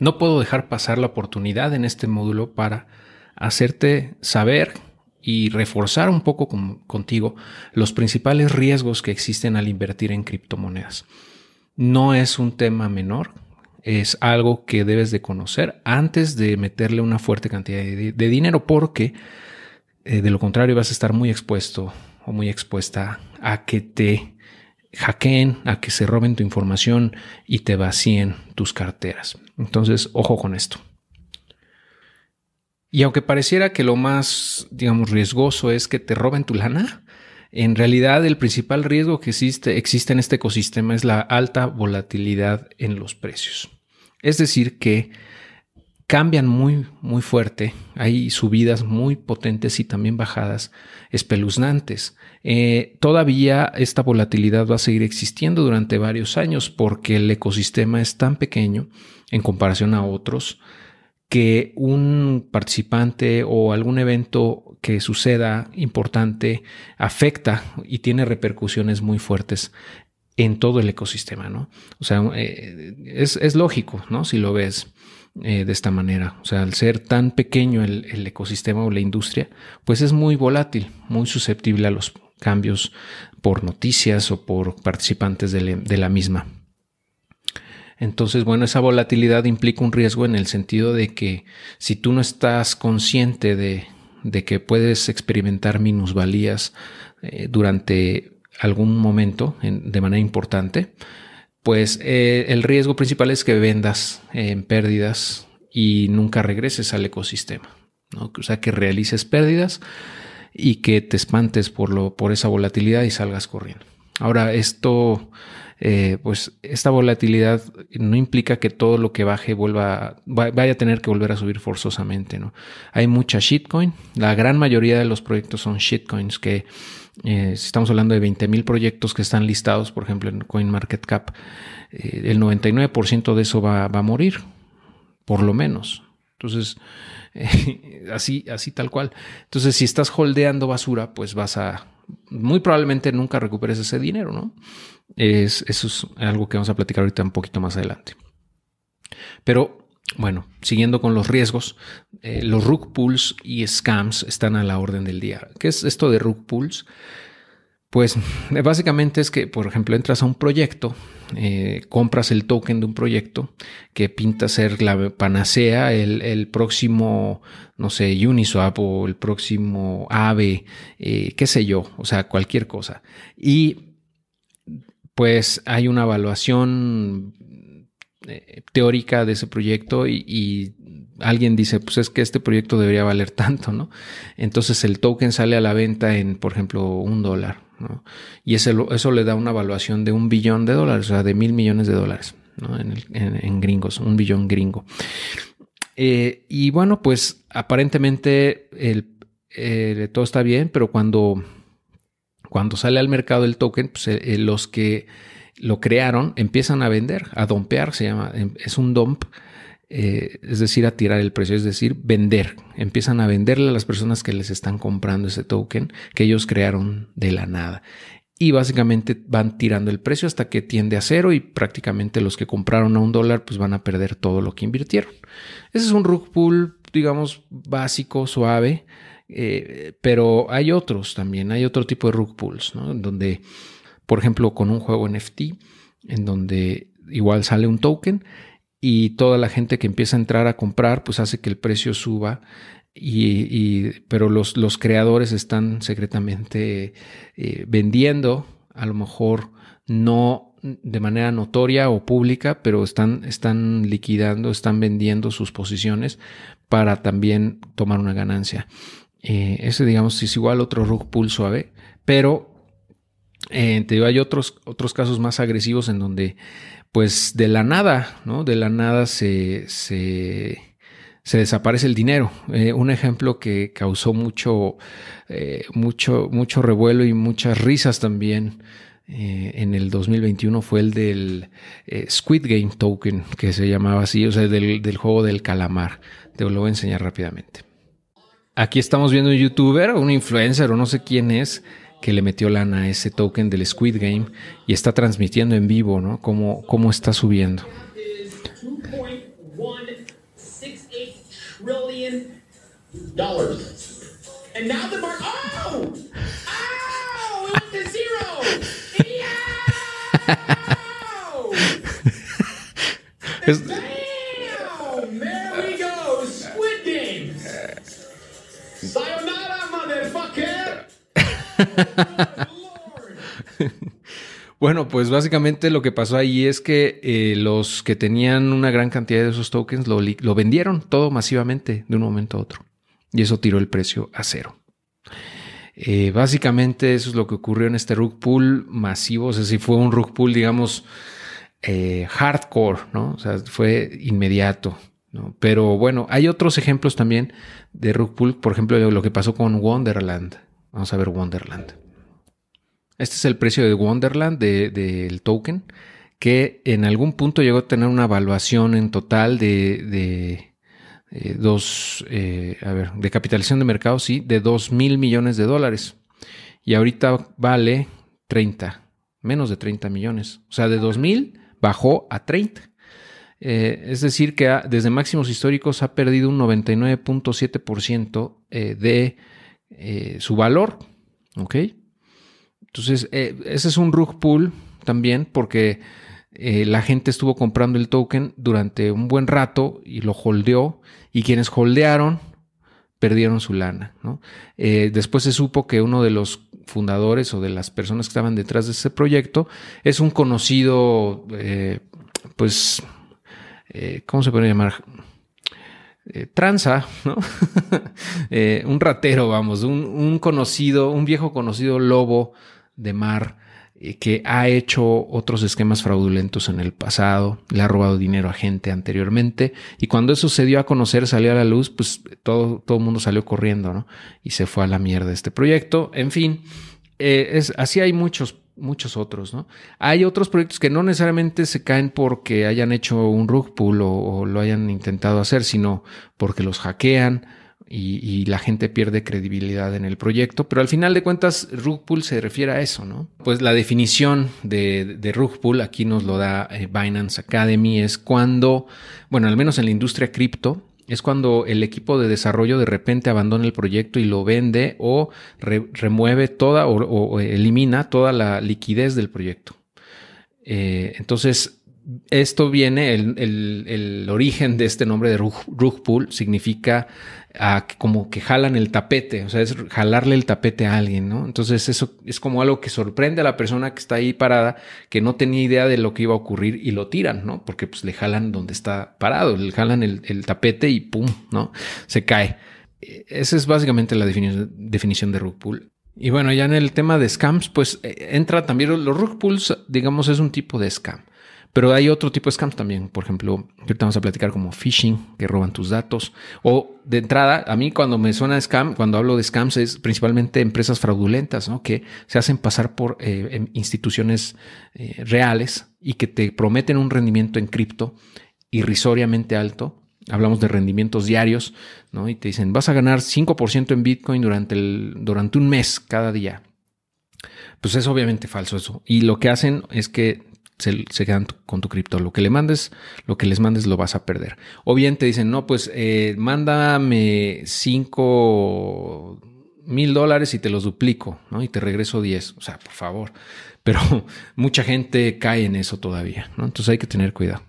no puedo dejar pasar la oportunidad en este módulo para hacerte saber y reforzar un poco contigo los principales riesgos que existen al invertir en criptomonedas. No es un tema menor, es algo que debes de conocer antes de meterle una fuerte cantidad de, dinero porque eh, de lo contrario vas a estar muy expuesto o muy expuesta a que te hackeen, a que se roben tu información y te vacíen tus carteras. Entonces, ojo con esto. Y aunque pareciera que lo más, digamos, riesgoso es que te roben tu lana, en realidad el principal riesgo que existe, existe en este ecosistema es la alta volatilidad en los precios. Es decir, que cambian muy, muy fuerte. Hay subidas muy potentes y también bajadas espeluznantes. Eh, todavía esta volatilidad va a seguir existiendo durante varios años porque el ecosistema es tan pequeño en comparación a otros que un participante o algún evento que suceda importante afecta y tiene repercusiones muy fuertes en todo el ecosistema, ¿no? O sea, eh, es, lógico, ¿no? Si lo ves eh, de esta manera. O sea, al ser tan pequeño el, ecosistema o la industria, pues es muy volátil, muy susceptible a los cambios por noticias o por participantes de la misma. Entonces, bueno, esa volatilidad implica un riesgo en el sentido de que si tú no estás consciente de, que puedes experimentar minusvalías eh, durante algún momento de manera importante, pues eh, el riesgo principal es que vendas en pérdidas y nunca regreses al ecosistema. O sea, que realices pérdidas y que te espantes por, lo, por esa volatilidad y salgas corriendo. Ahora, esto eh, pues esta volatilidad no implica que todo lo que baje vuelva, vaya a tener que volver a subir forzosamente, ¿no? Hay mucha shitcoin, la gran mayoría de los proyectos son shitcoins que eh, si estamos hablando de 20 mil proyectos que están listados, por ejemplo, en CoinMarketCap, eh, el 99% de eso va, a morir, por lo menos. Entonces, así, así tal cual. Entonces, si estás holdeando basura, pues vas a, muy probablemente nunca recuperes ese dinero, ¿no? Es, eso es algo que vamos a platicar ahorita un poquito más adelante. Pero bueno, siguiendo con los riesgos, eh, los rug pools y scams están a la orden del día. ¿Qué es esto de rug pools? Pues básicamente es que, por ejemplo, entras a un proyecto, eh, compras el token de un proyecto que pinta ser la panacea, el, próximo, no sé, Uniswap o el próximo AVE, eh, qué sé yo, o sea, cualquier cosa. Y pues hay una evaluación eh, teórica de ese proyecto y, alguien dice, pues es que este proyecto debería valer tanto, ¿no? Entonces el token sale a la venta en, por ejemplo, un dólar, Y eso, eso le da una evaluación de un billón de dólares, o sea, de mil millones de dólares, ¿no? En, gringos, un billón gringo. Eh, y bueno, pues aparentemente el, eh, todo está bien, pero cuando cuando sale al mercado el token, pues, eh, los que lo crearon empiezan a vender, a dompear, se llama, em, es un dump, eh, es decir, a tirar el precio, es decir, vender. Empiezan a venderle a las personas que les están comprando ese token que ellos crearon de la nada. Y básicamente van tirando el precio hasta que tiende a cero y prácticamente los que compraron a un dólar pues van a perder todo lo que invirtieron. Ese es un rug pull, digamos, básico, suave. Eh, pero hay otros también, hay otro tipo de rug pulls, ¿no? Donde, por ejemplo, con un juego NFT, en donde igual sale un token y toda la gente que empieza a entrar a comprar, pues hace que el precio suba. Y, pero los, los, creadores están secretamente eh, vendiendo, a lo mejor no de manera notoria o pública, pero están, están liquidando, están vendiendo sus posiciones para también tomar una ganancia. Eh, ese, digamos, es igual otro rug pull suave, pero eh, hay otros, otros casos más agresivos en donde, pues, de la nada, ¿no? De la nada se, se, se desaparece el dinero. Eh, un ejemplo que causó mucho, mucho, mucho revuelo y muchas risas también en el 2021 fue el del Squid Game Token, que se llamaba así, o sea, del, del juego del calamar. Te lo voy a enseñar rápidamente. Aquí estamos viendo un youtuber, un influencer o no sé quién es, que le metió lana a ese token del Squid Game y está transmitiendo en vivo, ¿no? Cómo, cómo está subiendo. Bueno, pues básicamente lo que pasó ahí es que eh, los que tenían una gran cantidad de esos tokens lo, vendieron todo masivamente de un momento a otro. Y eso tiró el precio a cero. Eh, básicamente eso es lo que ocurrió en este rug pull masivo. O sea, si fue un rug pull, digamos, eh, hardcore, ¿no? O sea, fue inmediato. Pero bueno, hay otros ejemplos también de rug pull. Por ejemplo, lo que pasó con Wonderland. Vamos a ver Wonderland. Este es el precio de Wonderland de- del token, que en algún punto llegó a tener una evaluación en total de, de, eh, dos, eh, a ver, de capitalización de mercado, sí, de 2 mil millones de dólares. Y ahorita vale 30, menos de 30 millones. O sea, de 2 mil bajó a 30. Eh, es decir, que desde máximos históricos ha perdido un 99.7% eh, de eh, su valor. ¿Ok? Entonces, eh, ese es un rug pull también porque eh, la gente estuvo comprando el token durante un buen rato y lo holdeó y quienes holdearon perdieron su lana. después se supo que uno de los fundadores o de las personas que estaban detrás de ese proyecto es un conocido, pues, ¿cómo se puede llamar? Eh, tranza, ¿no? Eh, un ratero, vamos, un, conocido, un viejo conocido lobo de mar eh, que ha hecho otros esquemas fraudulentos en el pasado, le ha robado dinero a gente anteriormente y cuando eso se dio a conocer, salió a la luz, pues todo, todo el mundo salió corriendo, ¿no? Y se fue a la mierda este proyecto. En fin, eh, es, así hay muchos, muchos otros, ¿no? Hay otros proyectos que no necesariamente se caen porque hayan hecho un rug pull o, lo hayan intentado hacer, sino porque los hackean y, y la gente pierde credibilidad en el proyecto. Pero al final de cuentas, rug pull se refiere a eso, ¿no? Pues la definición de, de rug pull aquí nos lo da eh, Binance Academy, es cuando, bueno, al menos en la industria cripto, es cuando el equipo de desarrollo de repente abandona el proyecto y lo vende o re- remueve toda o, elimina toda la liquidez del proyecto. Eh, entonces, esto viene, el, origen de este nombre de rug, rug pull significa que como que jalan el tapete, o sea, es jalarle el tapete a alguien, ¿no? Entonces eso es como algo que sorprende a la persona que está ahí parada, que no tenía idea de lo que iba a ocurrir y lo tiran, ¿no? Porque pues le jalan donde está parado, le jalan el, tapete y pum, ¿no? Se cae. Eh, Esa es básicamente la definición, de rug pull. Y bueno, ya en el tema de scams, pues eh, entra también los rug pulls, digamos, es un tipo de scam. Pero hay otro tipo de scams también. Por ejemplo, que ahorita vamos a platicar como phishing, que roban tus datos. O de entrada, a mí cuando me suena scam, cuando hablo de scams, es principalmente empresas fraudulentas, ¿no? Que se hacen pasar por eh, em- instituciones eh, reales y que te prometen un rendimiento en cripto irrisoriamente alto. Hablamos de rendimientos diarios, ¿no? Y te dicen, vas a ganar 5% en Bitcoin durante, el, durante un mes cada día. Pues es obviamente falso eso. Y lo que hacen es que se, quedan con tu cripto. Lo que le mandes, lo que les mandes lo vas a perder. O bien te dicen, no, pues eh, mándame 5 mil dólares y te los duplico, ¿no? Y te regreso 10. O sea, por favor. Pero mucha gente cae en eso todavía, ¿no? Entonces hay que tener cuidado.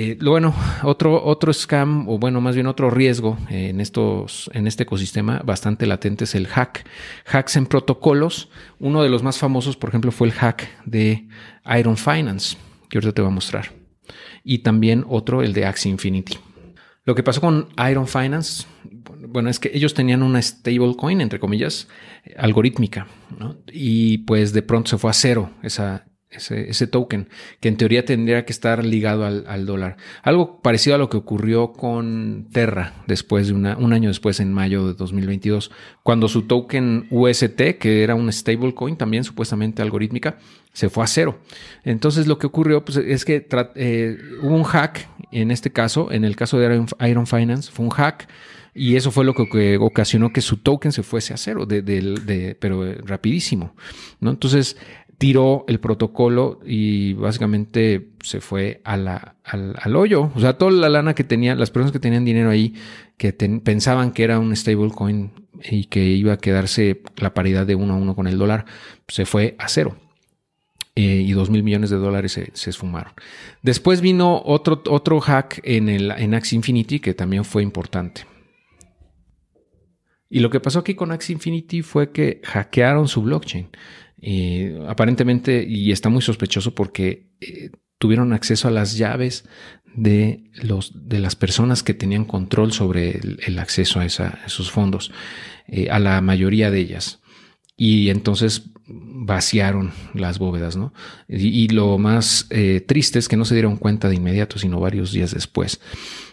Eh, bueno, otro, otro scam, o bueno, más bien otro riesgo eh, en, estos, en este ecosistema bastante latente es el hack. Hacks en protocolos. Uno de los más famosos, por ejemplo, fue el hack de Iron Finance, que ahorita te voy a mostrar. Y también otro, el de Axie Infinity. Lo que pasó con Iron Finance, bueno, es que ellos tenían una stablecoin, entre comillas, algorítmica, ¿no? Y pues de pronto se fue a cero esa, ese, token, que en teoría tendría que estar ligado al, dólar. Algo parecido a lo que ocurrió con Terra después de una, un año después, en mayo de 2022, cuando su token UST, que era un stablecoin también supuestamente algorítmica, se fue a cero. Entonces lo que ocurrió pues, es que eh, hubo un hack, en este caso, en el caso de Iron, Finance, fue un hack. Y eso fue lo que, ocasionó que su token se fuese a cero, de, pero eh, rapidísimo. Entonces, tiró el protocolo y básicamente se fue al, al, hoyo. O sea, toda la lana que tenían, las personas que tenían dinero ahí, que pensaban que era un stablecoin y que iba a quedarse la paridad de uno a uno con el dólar, se fue a cero. Eh, y dos mil millones de dólares se, se, esfumaron. Después vino otro, otro hack en, el, en Infinity que también fue importante. Y lo que pasó aquí con Axie Infinity fue que hackearon su blockchain. Eh, aparentemente, y está muy sospechoso porque eh, tuvieron acceso a las llaves de, los, de las personas que tenían control sobre el, acceso a, esos fondos, eh, a la mayoría de ellas. Y entonces vaciaron las bóvedas, ¿no? Y, lo más triste es que no se dieron cuenta de inmediato, sino varios días después.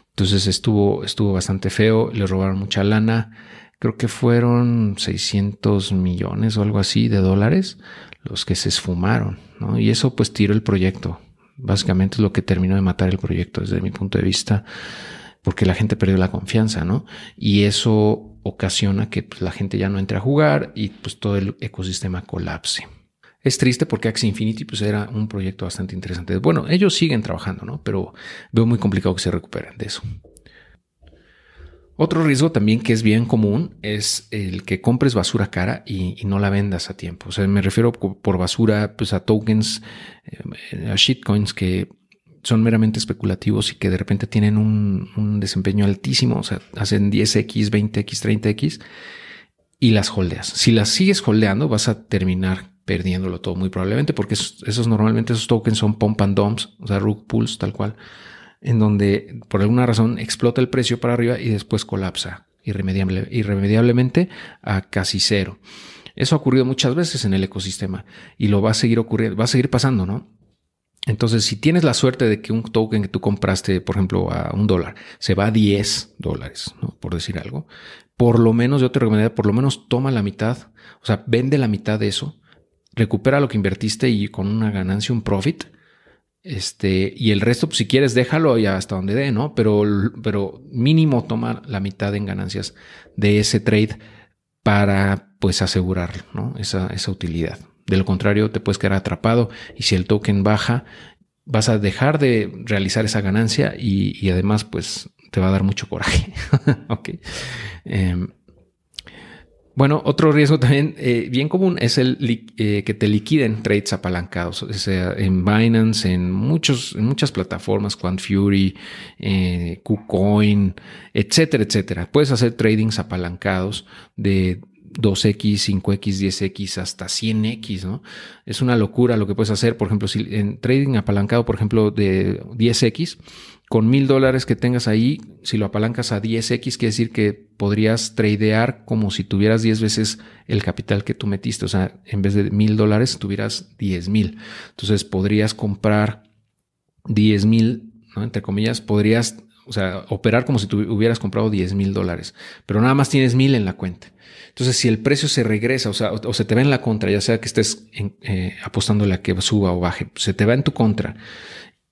Entonces estuvo, estuvo bastante feo, le robaron mucha lana creo que fueron 600 millones o algo así de dólares los que se esfumaron, ¿no? Y eso pues tiró el proyecto. Básicamente es lo que terminó de matar el proyecto desde mi punto de vista, porque la gente perdió la confianza, ¿no? Y eso ocasiona que pues, la gente ya no entre a jugar y pues todo el ecosistema colapse. Es triste porque Axie Infinity pues era un proyecto bastante interesante. Bueno, ellos siguen trabajando, ¿no? Pero veo muy complicado que se recuperen de eso. Otro riesgo también que es bien común es el que compres basura cara y, no la vendas a tiempo. O sea, me refiero por basura pues, a tokens, eh, a shitcoins que son meramente especulativos y que de repente tienen un, desempeño altísimo, o sea, hacen 10x, 20x, 30x y las holdeas. Si las sigues holdeando, vas a terminar perdiéndolo todo muy probablemente porque esos, normalmente esos tokens son pump and dumps, o sea, rug pools tal cual en donde por alguna razón explota el precio para arriba y después colapsa irremediable, irremediablemente a casi cero. Eso ha ocurrido muchas veces en el ecosistema y lo va a seguir ocurriendo, va a seguir pasando, ¿no? Entonces, si tienes la suerte de que un token que tú compraste, por ejemplo, a un dólar, se va a 10 dólares, por decir algo, por lo menos yo te recomendaría, por lo menos toma la mitad, o sea, vende la mitad de eso, recupera lo que invertiste y con una ganancia, un profit, este, y el resto, pues, si quieres, déjalo ya hasta donde dé, ¿no? Pero, pero mínimo toma la mitad en ganancias de ese trade para, pues, asegurar, ¿no? Esa, esa utilidad. De lo contrario, te puedes quedar atrapado y si el token baja, vas a dejar de realizar esa ganancia y, y además, pues, te va a dar mucho coraje. ok. Em, bueno, otro riesgo también eh, bien común es el eh, que te liquiden trades apalancados, o sea, en Binance, en, muchos, en muchas plataformas, Quant Fury, eh, KuCoin, etcétera, etcétera. Puedes hacer tradings apalancados de 2x, 5x, 10x, hasta 100x, ¿no? Es una locura lo que puedes hacer. Por ejemplo, si en trading apalancado, por ejemplo, de 10x, con mil dólares que tengas ahí, si lo apalancas a 10x, quiere decir que podrías tradear como si tuvieras 10 veces el capital que tú metiste. O sea, en vez de mil dólares, tuvieras 10 mil. Entonces podrías comprar 10 mil, ¿no? entre comillas, podrías, o sea, operar como si tú hubieras comprado 10 mil dólares, pero nada más tienes mil en la cuenta. Entonces, si el precio se regresa, o sea, o, se te va en la contra, ya sea que estés eh, apostándole a que suba o baje, se te va en tu contra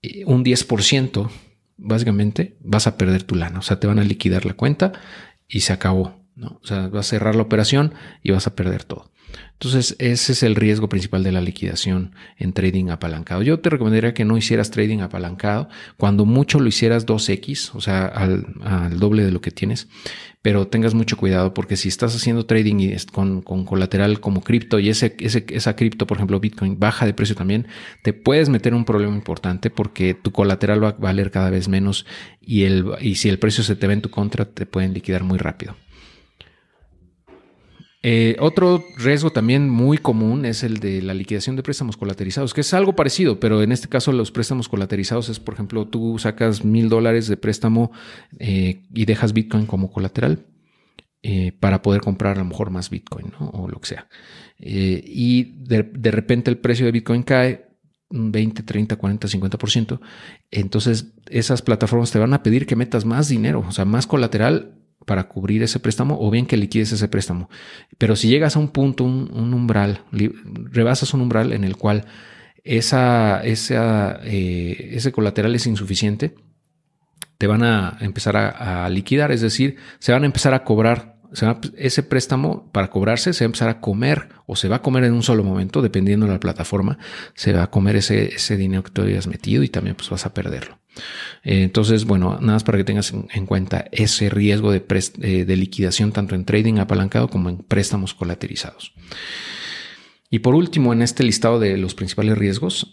eh, un 10%, básicamente vas a perder tu lana. O sea, te van a liquidar la cuenta y se acabó. ¿No? O sea, vas a cerrar la operación y vas a perder todo. Entonces, ese es el riesgo principal de la liquidación en trading apalancado. Yo te recomendaría que no hicieras trading apalancado. Cuando mucho lo hicieras 2x, o sea, al, doble de lo que tienes. Pero tengas mucho cuidado porque si estás haciendo trading y con, colateral como cripto y ese, ese, esa cripto, por ejemplo, Bitcoin, baja de precio también, te puedes meter un problema importante porque tu colateral va a valer cada vez menos y, el, y si el precio se te ve en tu contra, te pueden liquidar muy rápido. Eh, otro riesgo también muy común es el de la liquidación de préstamos colaterizados, que es algo parecido, pero en este caso los préstamos colaterizados es, por ejemplo, tú sacas mil dólares de préstamo eh, y dejas Bitcoin como colateral eh, para poder comprar a lo mejor más Bitcoin o lo que sea. y de, de repente el precio de Bitcoin cae un 20, 30, 40, 50%. Entonces esas plataformas te van a pedir que metas más dinero, o sea, más colateral para cubrir ese préstamo o bien que liquides ese préstamo. Pero si llegas a un punto, un, umbral, rebasas un umbral en el cual esa, eh, ese colateral es insuficiente, te van a empezar a, liquidar, es decir, se van a empezar a cobrar ese préstamo para cobrarse se va a empezar a comer o se va a comer en un solo momento, dependiendo de la plataforma, se va a comer ese, ese dinero que tú habías metido y también pues vas a perderlo. Eh, entonces, bueno, nada más para que tengas en, cuenta ese riesgo de, eh, de liquidación tanto en trading apalancado como en préstamos colaterizados. Y por último, en este listado de los principales riesgos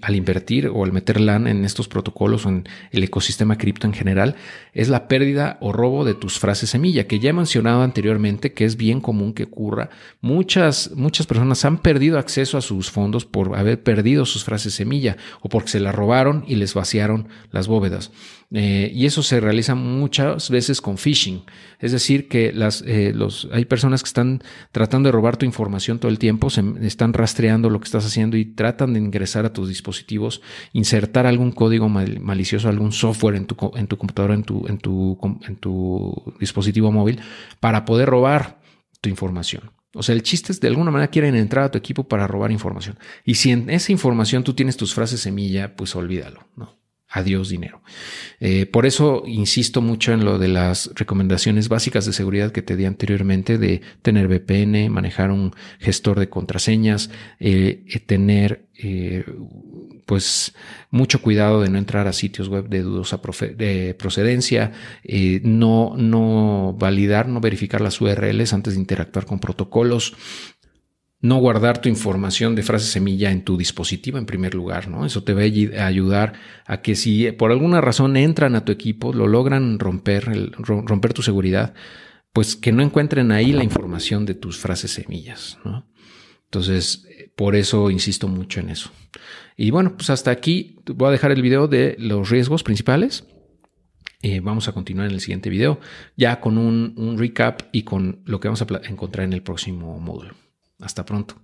al invertir o al meter LAN en estos protocolos o en el ecosistema cripto en general, es la pérdida o robo de tus frases semilla, que ya he mencionado anteriormente que es bien común que ocurra. Muchas, muchas personas han perdido acceso a sus fondos por haber perdido sus frases semilla o porque se las robaron y les vaciaron las bóvedas. Eh, y eso se realiza muchas veces con phishing. Es decir, que las, eh, los, hay personas que están tratando de robar tu información todo el tiempo, se están rastreando lo que estás haciendo y tratan de ingresar a tus dispositivos, insertar algún código malicioso, algún software en tu, en tu computadora, en tu, en, tu, en tu dispositivo móvil, para poder robar tu información. O sea, el chiste es de alguna manera quieren entrar a tu equipo para robar información. Y si en esa información tú tienes tus frases semilla, pues olvídalo, ¿no? Adiós dinero. Eh, por eso insisto mucho en lo de las recomendaciones básicas de seguridad que te di anteriormente de tener VPN, manejar un gestor de contraseñas, eh, eh, tener pues mucho cuidado de no entrar a sitios web de dudosa de procedencia, no, no validar, no verificar las URLs antes de interactuar con protocolos, no guardar tu información de frase semilla en tu dispositivo en primer lugar, ¿no? Eso te va a ayudar a que si por alguna razón entran a tu equipo, lo logran romper, romper tu seguridad, pues que no encuentren ahí la información de tus frases semillas, ¿no? Entonces, por eso insisto mucho en eso. Y bueno, pues hasta aquí voy a dejar el video de los riesgos principales. Eh, vamos a continuar en el siguiente video, ya con un recap y con lo que vamos a encontrar en el próximo módulo. Hasta pronto.